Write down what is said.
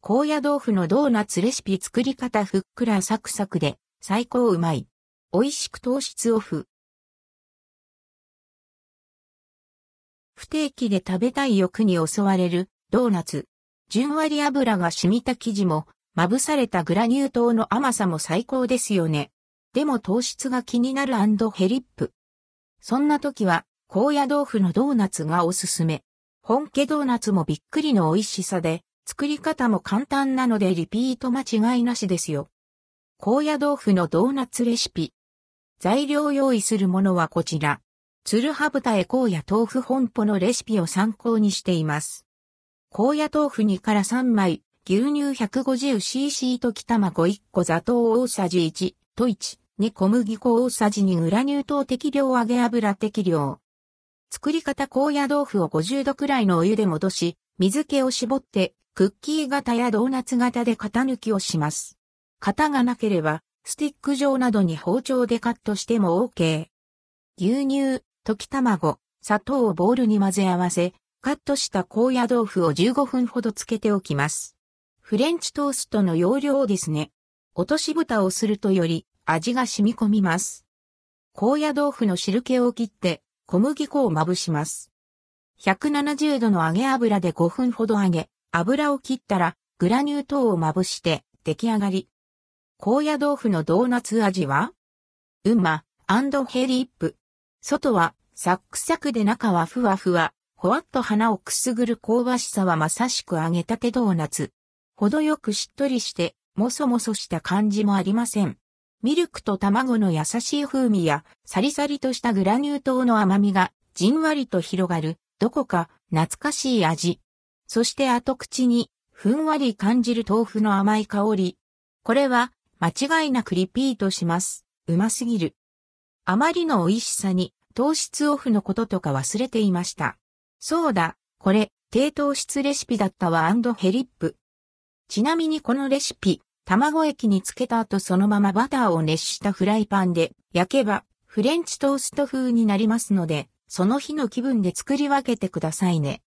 高野豆腐のドーナツレシピ作り方ふっくらサクサクで最高うまい。美味しく糖質オフ。不定期で食べたい欲に襲われるドーナツ。じゅんわり油が染みた生地も、まぶされたグラニュー糖の甘さも最高ですよね。でも糖質が気になるヘリップ。そんな時は、高野豆腐のドーナツがおすすめ。本家ドーナツもびっくりの美味しさで、作り方も簡単なのでリピート間違いなしですよ。高野豆腐のドーナツレシピ。材料用意するものはこちら。鶴羽豚へ高野豆腐本舗のレシピを参考にしています。高野豆腐2から3枚、牛乳 150cc 溶き卵1個砂糖大さじ1、と1、2小麦粉大さじ2グラニュー糖適量揚げ油適量。作り方高野豆腐を50度くらいのお湯で戻し、水気を絞って、クッキー型やドーナツ型で型抜きをします。型がなければ、スティック状などに包丁でカットしても OK。牛乳、溶き卵、砂糖をボウルに混ぜ合わせ、カットした高野豆腐を15分ほどつけておきます。フレンチトーストの容量ですね。落とし蓋をするとより味が染み込みます。高野豆腐の汁気を切って小麦粉をまぶします。170度の揚げ油で5分ほど揚げ、油を切ったらグラニュー糖をまぶして出来上がり。高野豆腐のドーナツ味は？うんま、ヘリップ。外はサックサクで中はふわふわ、ほわっと鼻をくすぐる香ばしさはまさしく揚げたてドーナツ。程よくしっとりして、もそもそした感じもありません。ミルクと卵の優しい風味や、サリサリとしたグラニュー糖の甘みが、じんわりと広がる、どこか懐かしい味。そして後口に、ふんわり感じる豆腐の甘い香り。これは、間違いなくリピートします。うますぎる。あまりの美味しさに、糖質オフのこととか忘れていました。そうだ、これ、低糖質レシピだったわヘリップ。ちなみにこのレシピ、卵液につけた後そのままバターを熱したフライパンで焼けばフレンチトースト風になりますので、その日の気分で作り分けてくださいね。